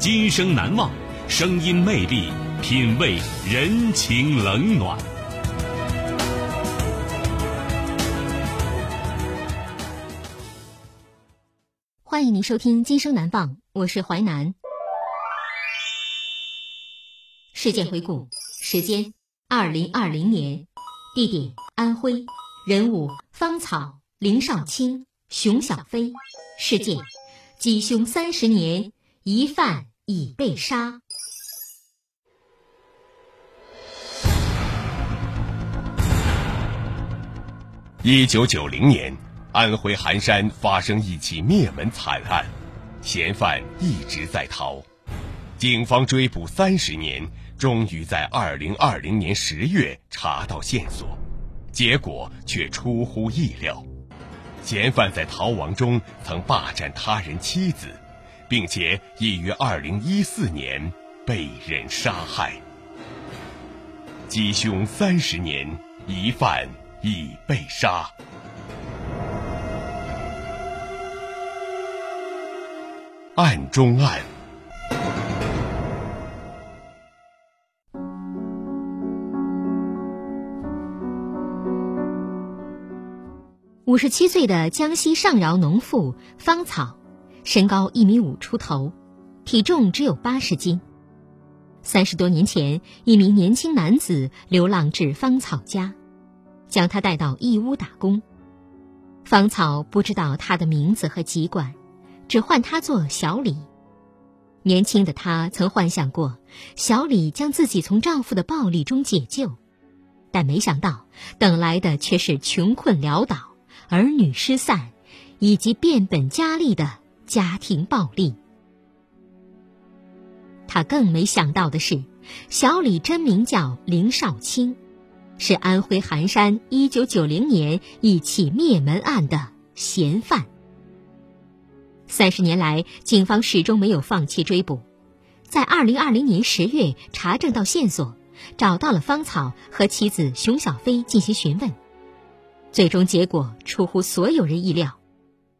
今生难忘，声音魅力，品味人情冷暖。欢迎您收听《今生难忘》，我是淮南。事件回顾：时间二零二零年，地点安徽，人物芳草、林少卿、熊小飞，事件缉凶三十年，疑犯已被杀。一九九零年。安徽含山发生一起灭门惨案，嫌犯一直在逃，警方追捕三十年，终于在二零二零年十月查到线索，结果却出乎意料，嫌犯在逃亡中曾霸占他人妻子，并且已于二零一四年被人杀害。缉凶三十年，疑犯已被杀。案中案。五十七岁的江西上饶农妇芳草，身高一米五出头，体重只有八十斤。三十多年前，一名年轻男子流浪至芳草家，将他带到义乌打工。芳草不知道他的名字和籍贯。只唤他做小李。年轻的她曾幻想过小李将自己从丈夫的暴力中解救，但没想到等来的却是穷困潦倒、儿女失散，以及变本加厉的家庭暴力。他更没想到的是，小李真名叫林少卿，是安徽含山一九九零年一起灭门案的嫌犯。三十年来，警方始终没有放弃追捕，在二零二零年十月查证到线索，找到了芳草和妻子熊小飞进行询问，最终结果出乎所有人意料，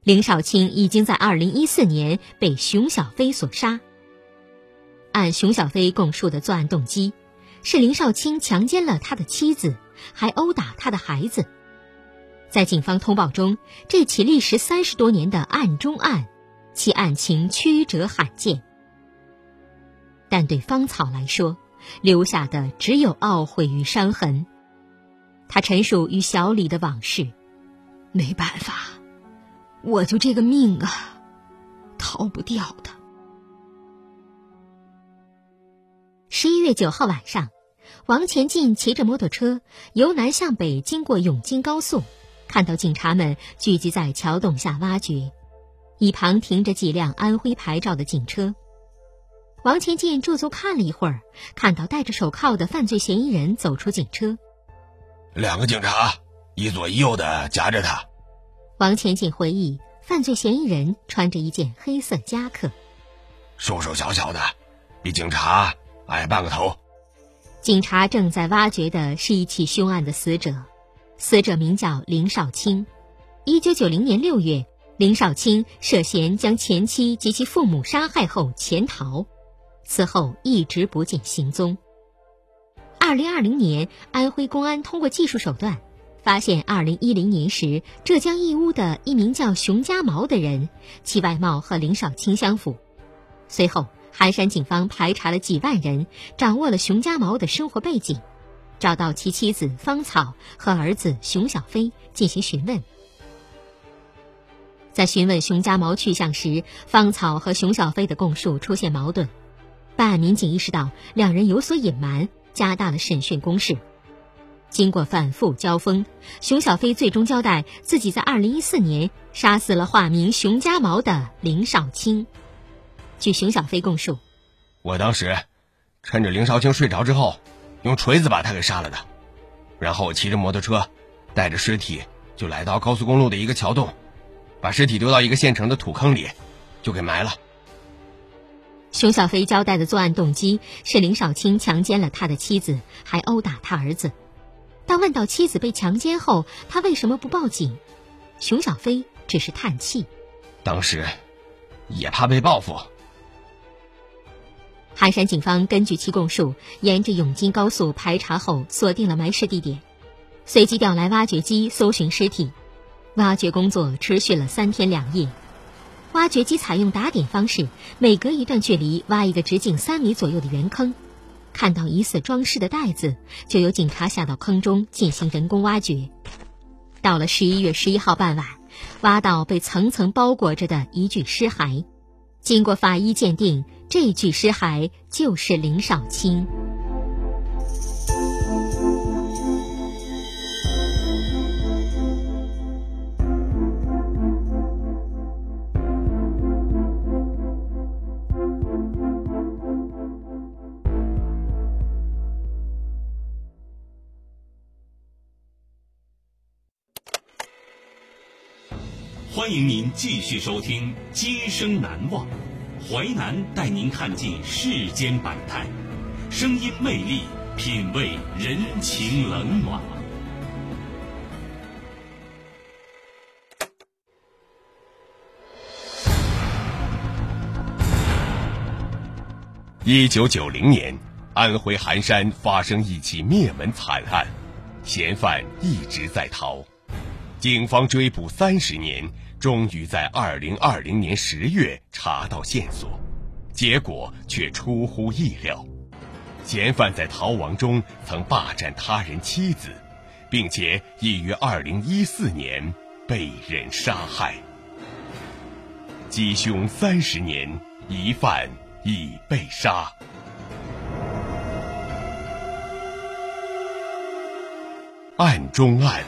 林少卿已经在二零一四年被熊小飞所杀。按熊小飞供述的作案动机，是林少卿强奸了他的妻子，还殴打他的孩子。在警方通报中，这起历时三十多年的案中案。其案情曲折罕见，但对芳草来说，留下的只有懊悔与伤痕。他陈述与小李的往事：“没办法，我就这个命啊，逃不掉的。”十一月九号晚上，王前进骑着摩托车由南向北经过永金高速，看到警察们聚集在桥洞下挖掘。一旁停着几辆安徽牌照的警车，王前进驻足看了一会儿，看到戴着手铐的犯罪嫌疑人走出警车。两个警察一左一右的夹着他。王前进回忆，犯罪嫌疑人穿着一件黑色夹克，瘦瘦小小的，比警察矮半个头。警察正在挖掘的是一起凶案的死者，死者名叫林少卿，一九九零年六月。林少卿涉嫌将前妻及其父母杀害后潜逃，此后一直不见行踪。二零二零年，安徽公安通过技术手段，发现二零一零年时浙江义乌的一名叫熊家毛的人，其外貌和林少卿相符。随后，寒山警方排查了几万人，掌握了熊家毛的生活背景，找到其妻子芳草和儿子熊小飞进行询问。在询问熊家毛去向时，芳草和熊小飞的供述出现矛盾，办案民警意识到两人有所隐瞒，加大了审讯攻势。经过反复交锋，熊小飞最终交代自己在2014年杀死了化名熊家毛的林少卿。据熊小飞供述，我当时趁着林少卿睡着之后，用锤子把他给杀了的，然后我骑着摩托车，带着尸体就来到高速公路的一个桥洞，把尸体丢到一个现成的土坑里，就给埋了。熊小飞交代的作案动机是林少卿强奸了他的妻子，还殴打他儿子。当问到妻子被强奸后，他为什么不报警？熊小飞只是叹气。当时也怕被报复。寒山警方根据其供述，沿着永金高速排查后，锁定了埋尸地点，随即调来挖掘机搜寻尸体。挖掘工作持续了三天两夜。挖掘机采用打点方式，每隔一段距离挖一个直径三米左右的圆坑。看到疑似装饰的袋子，就有警察下到坑中进行人工挖掘。到了十一月十一号傍晚，挖到被层层包裹着的一具尸骸。经过法医鉴定，这具尸骸就是林少卿。欢迎您继续收听《今生难忘》，淮南带您看尽世间百态，声音魅力，品味人情冷暖。一九九零年，安徽含山发生一起灭门惨案，嫌犯一直在逃，警方追捕三十年。终于在二零二零年十月查到线索，结果却出乎意料，嫌犯在逃亡中曾霸占他人妻子，并且已于二零一四年被人杀害。缉凶三十年，疑犯已被杀。案中案。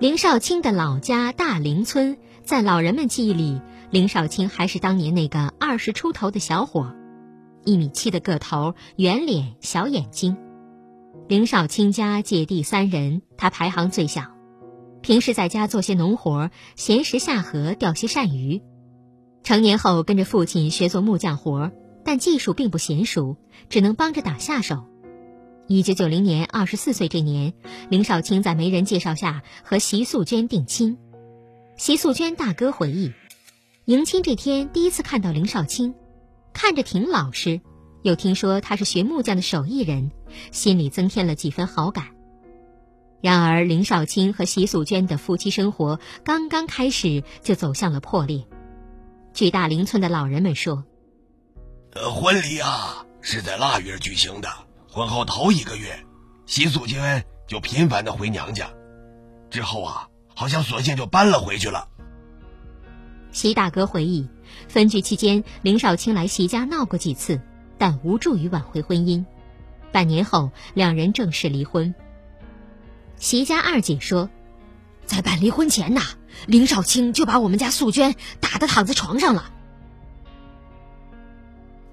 林少卿的老家大林村，在老人们记忆里，林少卿还是当年那个二十出头的小伙，一米七的个头，圆脸，小眼睛。林少卿家姐弟三人，他排行最小，平时在家做些农活，闲时下河钓些鳝鱼。成年后跟着父亲学做木匠活，但技术并不娴熟，只能帮着打下手。一九九零年，二十四岁这年，林少卿在媒人介绍下和席素娟定亲。席素娟大哥回忆，迎亲这天第一次看到林少卿，看着挺老实，又听说他是学木匠的手艺人，心里增添了几分好感。然而，林少卿和席素娟的夫妻生活刚刚开始就走向了破裂。据大林村的老人们说，呃，婚礼啊是在腊月举行的。婚后头一个月，习素娟就频繁的回娘家，之后啊，好像索性就搬了回去了。习大哥回忆，分居期间，林少卿来习家闹过几次，但无助于挽回婚姻。半年后，两人正式离婚。习家二姐说，在办离婚前呐，林少卿就把我们家素娟打得躺在床上了。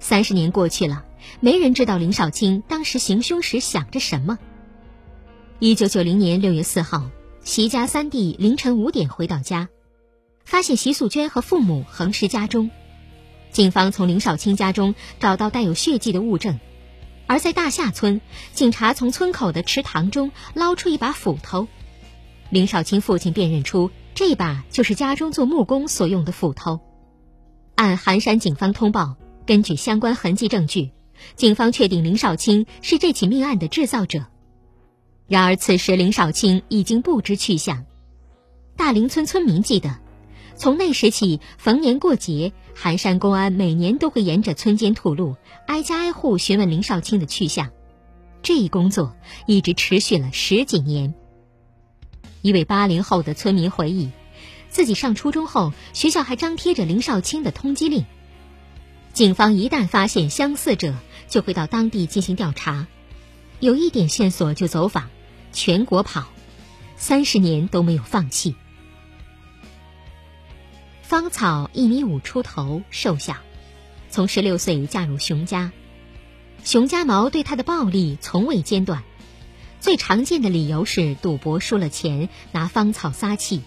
三十年过去了。没人知道林少卿当时行凶时想着什么。一九九零年六月四号，席家三弟凌晨五点回到家，发现席素娟和父母横尸家中。警方从林少卿家中找到带有血迹的物证，而在大夏村，警察从村口的池塘中捞出一把斧头，林少卿父亲辨认出这把就是家中做木工所用的斧头。按寒山警方通报，根据相关痕迹证据。警方确定林少卿是这起命案的制造者，然而此时林少卿已经不知去向。大林村村民记得，从那时起，逢年过节，寒山公安每年都会沿着村间土路，挨家挨户询问林少卿的去向。这一工作一直持续了十几年。一位八零后的村民回忆，自己上初中后，学校还张贴着林少卿的通缉令。警方一旦发现相似者，就会到当地进行调查，有一点线索就走访，全国跑，三十年都没有放弃。芳草一米五出头，瘦小，从十六岁嫁入熊家。熊家毛对她的暴力从未间断，最常见的理由是赌博输了钱，拿芳草撒气。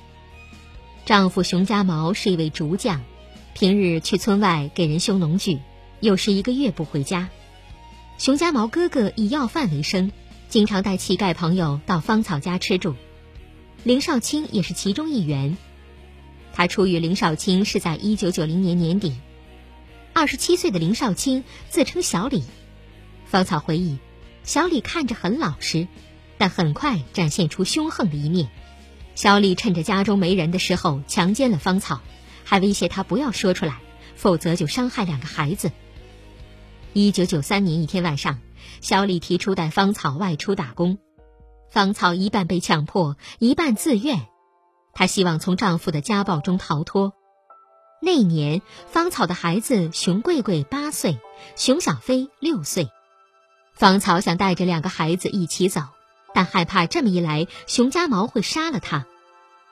丈夫熊家毛是一位竹匠，平日去村外给人修农具，有时一个月不回家。熊家毛哥哥以要饭为生，经常带乞丐朋友到芳草家吃住，林少卿也是其中一员。他初遇林少卿是在一九九零年年底，二十七岁的林少卿自称小李。芳草回忆，小李看着很老实，但很快展现出凶横的一面。小李趁着家中没人的时候强奸了芳草，还威胁他不要说出来，否则就伤害两个孩子。一九九三年一天晚上，小李提出带芳草外出打工，芳草一半被强迫，一半自愿。她希望从丈夫的家暴中逃脱。那年，芳草的孩子熊贵贵八岁，熊小飞六岁。芳草想带着两个孩子一起走，但害怕这么一来，熊家毛会杀了她。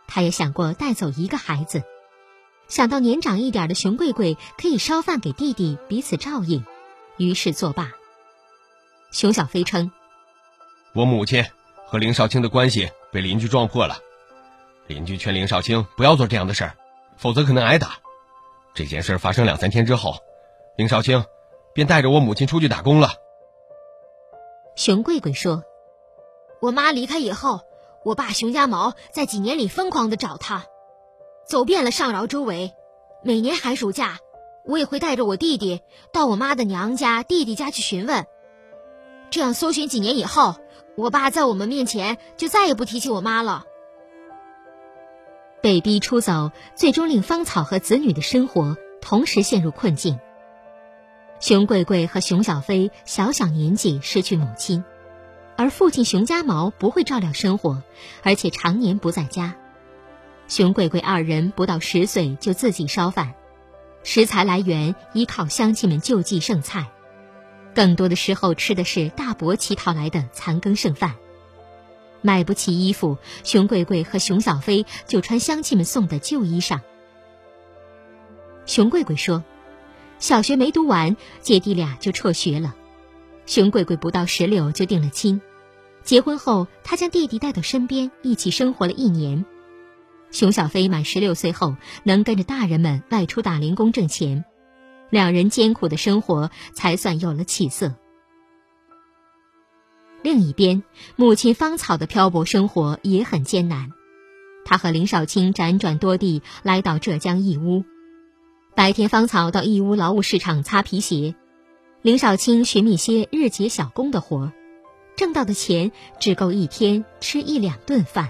她也想过带走一个孩子，想到年长一点的熊贵贵可以烧饭给弟弟，彼此照应，于是作罢。熊小飞称：“我母亲和林少卿的关系被邻居撞破了。”邻居劝林少卿不要做这样的事儿，否则可能挨打。这件事发生两三天之后，林少卿便带着我母亲出去打工了。熊贵贵说：“我妈离开以后，我爸熊家毛在几年里疯狂的找她，走遍了上饶周围。每年寒暑假，我也会带着我弟弟到我妈的娘家、弟弟家去询问。这样搜寻几年以后，我爸在我们面前就再也不提起我妈了。”被逼出走，最终令芳草和子女的生活同时陷入困境。熊贵贵和熊小飞小小年纪失去母亲，而父亲熊家毛不会照料生活，而且常年不在家。熊贵贵二人不到十岁就自己烧饭，食材来源依靠乡亲们救济剩菜，更多的时候吃的是大伯乞讨来的残羹剩饭。买不起衣服，熊贵贵和熊小飞就穿乡亲们送的旧衣裳。熊贵贵说：“小学没读完，姐弟俩就辍学了。熊贵贵不到十六就定了亲，结婚后他将弟弟带到身边，一起生活了一年。熊小飞满十六岁后，能跟着大人们外出打零工挣钱，两人艰苦的生活才算有了起色。”另一边，母亲芳草的漂泊生活也很艰难。她和林少卿辗转多地，来到浙江义乌。白天，芳草到义乌劳务市场擦皮鞋，林少卿寻觅些日结小工的活，挣到的钱只够一天吃一两顿饭。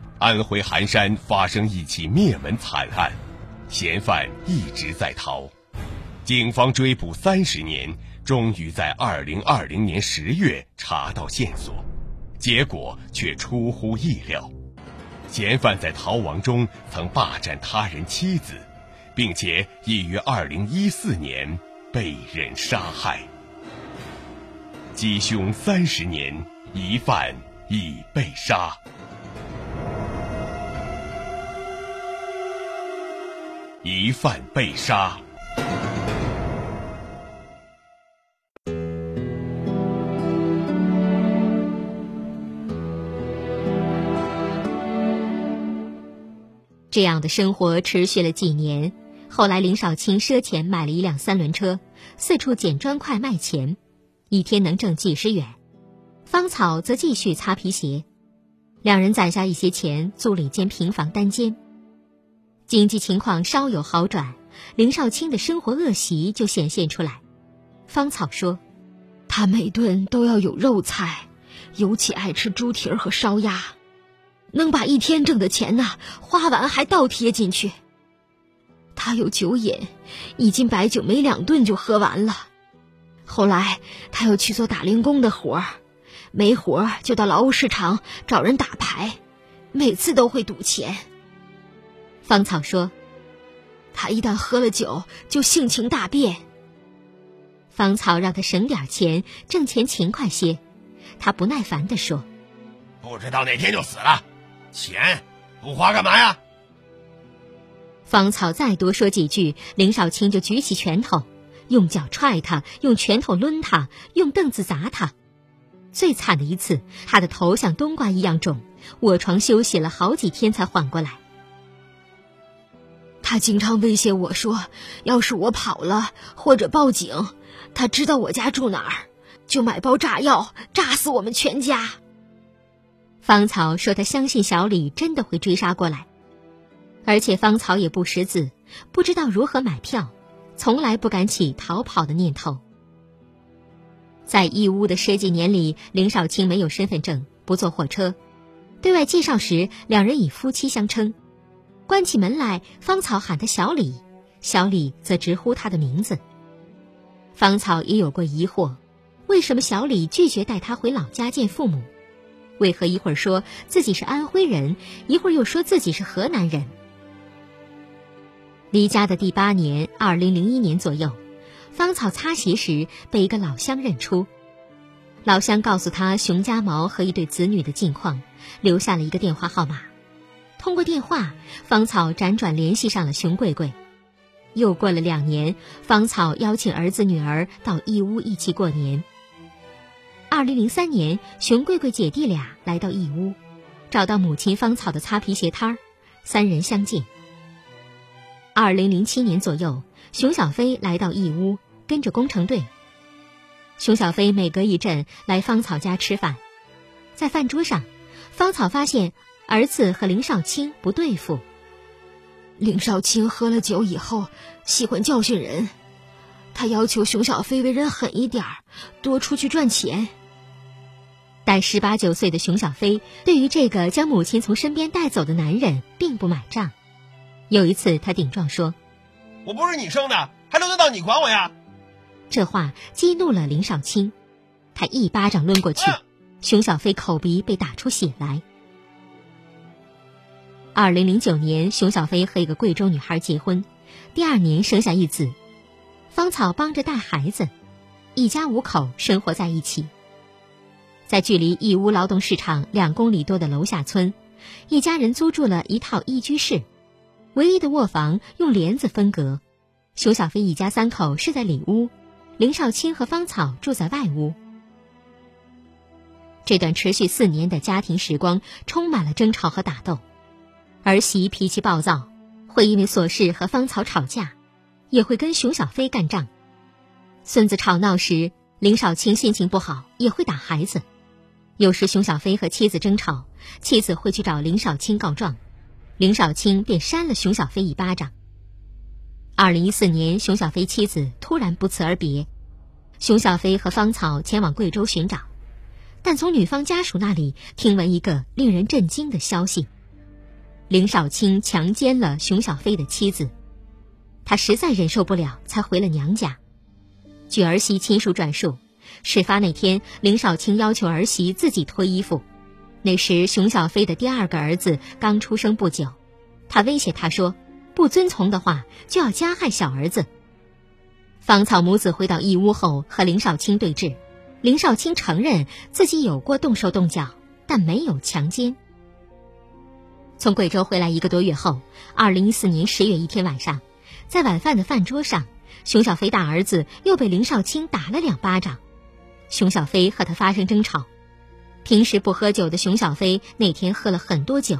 安徽含山发生一起灭门惨案，嫌犯一直在逃，警方追捕三十年，终于在二零二零年十月查到线索，结果却出乎意料，嫌犯在逃亡中曾霸占他人妻子，并且已于二零一四年被人杀害。缉凶三十年，疑犯已被杀。疑犯被杀。这样的生活持续了几年。后来，林少卿赊钱买了一辆三轮车，四处捡砖块卖钱，一天能挣几十元。芳草则继续擦皮鞋。两人攒下一些钱，租了一间平房单间。经济情况稍有好转，林少卿的生活恶习就显现出来。芳草说：“他每顿都要有肉菜，尤其爱吃猪蹄儿和烧鸭，能把一天挣的钱呐花完还倒贴进去。他有酒瘾，一斤白酒没两顿就喝完了。后来他又去做打零工的活儿，没活儿就到劳务市场找人打牌，每次都会赌钱。”芳草说：“他一旦喝了酒，就性情大变。”芳草让他省点钱，挣钱勤快些。他不耐烦地说：“不知道哪天就死了，钱不花干嘛呀？”芳草再多说几句，林少卿就举起拳头，用脚踹他，用拳头抡他，用凳子砸他。最惨的一次，他的头像冬瓜一样肿，卧床休息了好几天才缓过来。他经常威胁我说：“要是我跑了或者报警，他知道我家住哪儿，就买包炸药炸死我们全家。”芳草说：“他相信小李真的会追杀过来，而且芳草也不识字，不知道如何买票，从来不敢起逃跑的念头。”在义乌的十几年里，林少卿没有身份证，不坐火车，对外介绍时，两人以夫妻相称。关起门来，芳草喊他小李，小李则直呼他的名字。芳草也有过疑惑：为什么小李拒绝带他回老家见父母？为何一会儿说自己是安徽人，一会儿又说自己是河南人？离家的第八年，二零零一年左右，芳草擦鞋时被一个老乡认出。老乡告诉他熊家毛和一对子女的近况，留下了一个电话号码。通过电话，芳草辗转联系上了熊贵贵。又过了两年，芳草邀请儿子女儿到义乌一起过年。二零零三年，熊贵贵姐弟俩来到义乌，找到母亲芳草的擦皮鞋摊儿，三人相见。二零零七年左右，熊小飞来到义乌，跟着工程队。熊小飞每隔一阵来芳草家吃饭，在饭桌上，芳草发现。儿子和林少卿不对付。林少卿喝了酒以后喜欢教训人，他要求熊小飞为人狠一点儿，多出去赚钱。但十八九岁的熊小飞对于这个将母亲从身边带走的男人并不买账。有一次，他顶撞说：“我不是你生的，还轮得到你管我呀？”这话激怒了林少卿，他一巴掌抡过去，熊小飞口鼻被打出血来。二零零九年，熊小飞和一个贵州女孩结婚，第二年生下一子，芳草帮着带孩子，一家五口生活在一起。在距离义乌劳动市场两公里多的楼下村，一家人租住了一套一居室，唯一的卧房用帘子分隔。熊小飞一家三口睡在里屋，林少卿和芳草住在外屋。这段持续四年的家庭时光充满了争吵和打斗。儿媳脾气暴躁，会因为琐事和芳草吵架，也会跟熊小飞干仗。孙子吵闹时，林少卿心情不好，也会打孩子。有时熊小飞和妻子争吵，妻子会去找林少卿告状，林少卿便扇了熊小飞一巴掌。二零一四年，熊小飞妻子突然不辞而别，熊小飞和芳草前往贵州寻找，但从女方家属那里听闻一个令人震惊的消息。林少卿强奸了熊小飞的妻子，他实在忍受不了，才回了娘家。据儿媳亲属转述，事发那天，林少卿要求儿媳自己脱衣服。那时，熊小飞的第二个儿子刚出生不久，他威胁他说：“不遵从的话，就要加害小儿子。”芳草母子回到义乌后，和林少卿对峙。林少卿承认自己有过动手动脚，但没有强奸。从贵州回来一个多月后，二零一四年十月一天晚上，在晚饭的饭桌上，熊小飞大儿子又被林少卿打了两巴掌。熊小飞和他发生争吵。平时不喝酒的熊小飞那天喝了很多酒。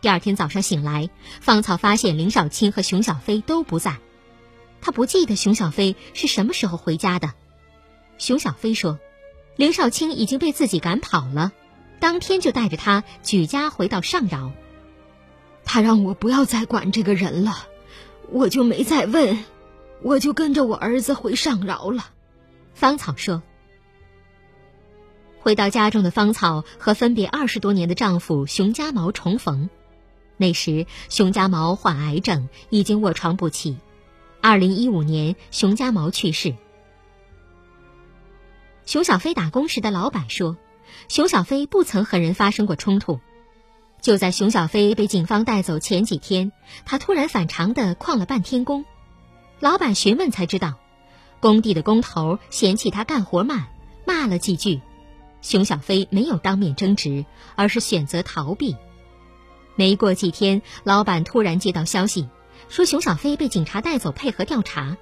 第二天早上醒来，芳草发现林少卿和熊小飞都不在。他不记得熊小飞是什么时候回家的。熊小飞说，林少卿已经被自己赶跑了，当天就带着他举家回到上饶。他让我不要再管这个人了，我就没再问，我就跟着我儿子回上饶了。芳草说。回到家中的芳草和分别二十多年的丈夫熊家毛重逢，那时熊家毛患癌症，已经卧床不起。二零一五年，熊家毛去世。熊小飞打工时的老板说，熊小飞不曾和人发生过冲突。就在熊小飞被警方带走前几天，他突然反常的旷了半天工。老板询问才知道，工地的工头嫌弃他干活慢，骂了几句。熊小飞没有当面争执，而是选择逃避。没过几天，老板突然接到消息，说熊小飞被警察带走配合调查。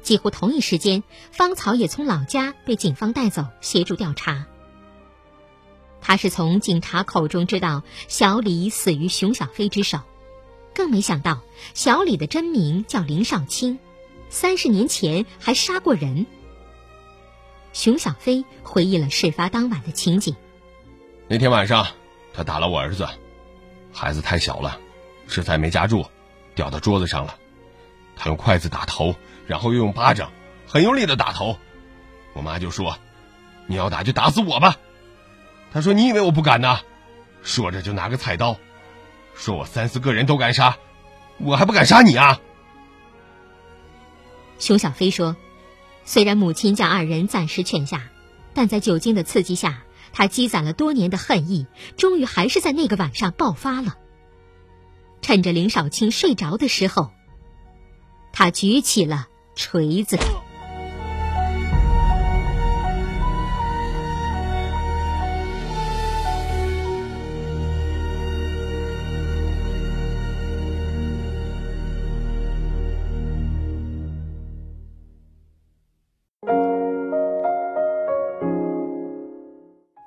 几乎同一时间，芳草也从老家被警方带走协助调查。他是从警察口中知道小李死于熊小飞之手，更没想到小李的真名叫林少卿，三十年前还杀过人。熊小飞回忆了事发当晚的情景。那天晚上，他打了我儿子，孩子太小了，食材没夹住，掉到桌子上了。他用筷子打头，然后又用巴掌，很用力的打头。我妈就说：“你要打就打死我吧。”他说：“你以为我不敢呢？”说着就拿个菜刀，说我三四个人都敢杀，我还不敢杀你啊。熊小飞说。虽然母亲将二人暂时劝下，但在酒精的刺激下，他积攒了多年的恨意，终于还是在那个晚上爆发了。趁着林少卿睡着的时候，他举起了锤子。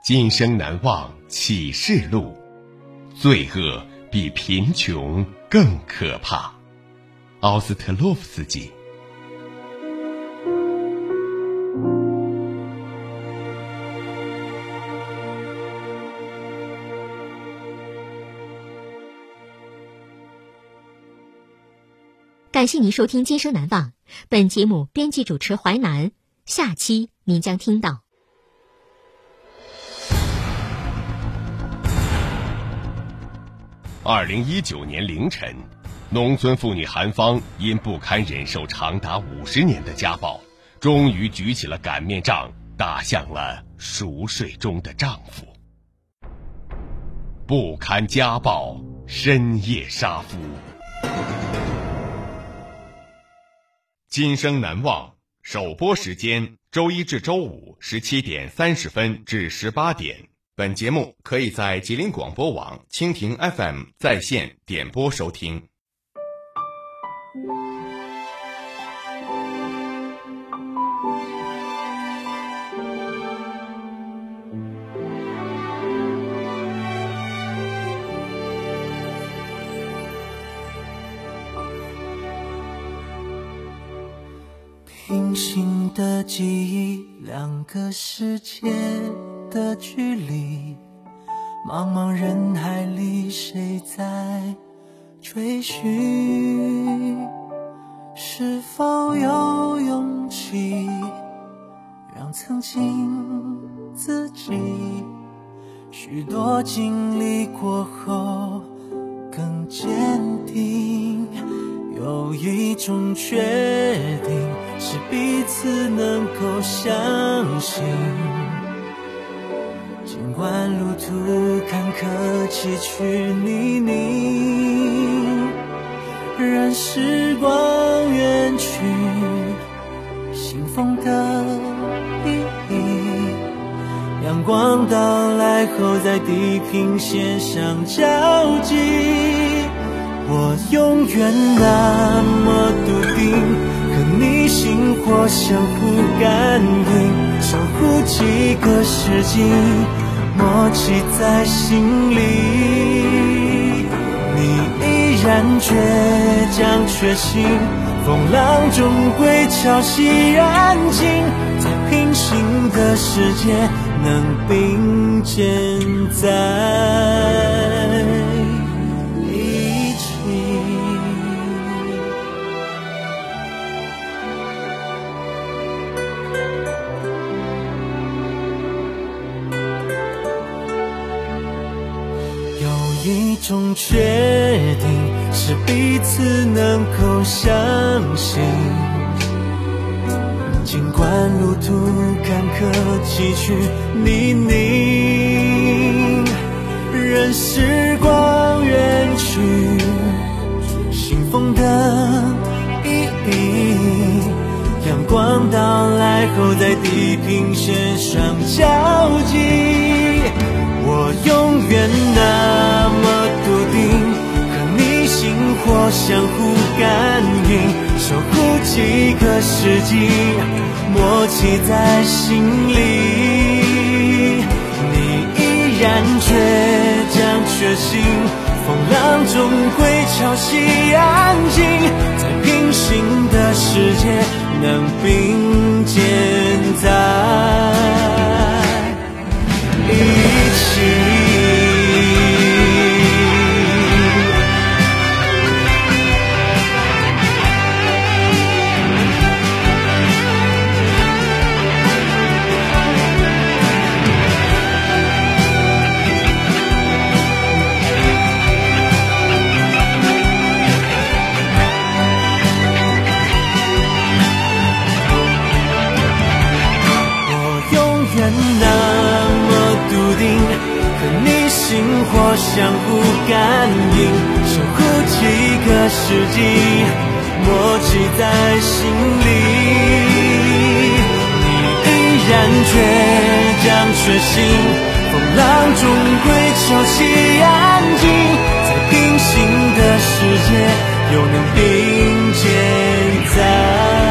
今生难忘启示录，罪恶比贫穷更可怕。奥斯特洛夫斯基。感谢您收听《今生难忘》，本节目编辑主持淮南，下期您将听到。二零一九年凌晨，农村妇女韩芳因不堪忍受长达五十年的家暴，终于举起了擀面杖，打向了熟睡中的丈夫。不堪家暴，深夜杀夫。今生难忘首播时间：周一至周五十七点三十分至十八点。本节目可以在吉林广播网、蜻蜓 FM 在线点播收听。平行的记忆，两个世界。过后，更坚定。有一种确定，是彼此能够相信。尽管路途坎坷崎岖泥泞，任时光远去，信封的。光到来后，在地平线上交集。我永远那么笃定，和你心火相互感应，守护几个世纪，默契在心里。你依然倔强确信，风浪终会潮汐安静，世界能并肩在一起。有一种确定，是彼此能够相信。尽管路途坎坷崎岖泥泞，任时光远去，信封的意义。阳光到来后，在地平线上交集。我永远那么笃定，和你心火相互，几个世纪，默契在心里。你依然倔强决心，风浪终会潮汐安静，在平行的世界能并肩在那么笃定，和你心火相互感应，守护几个世纪，默契在心里。你依然倔强确信，风浪终归潮起安静，在平行的世界，又能并肩在。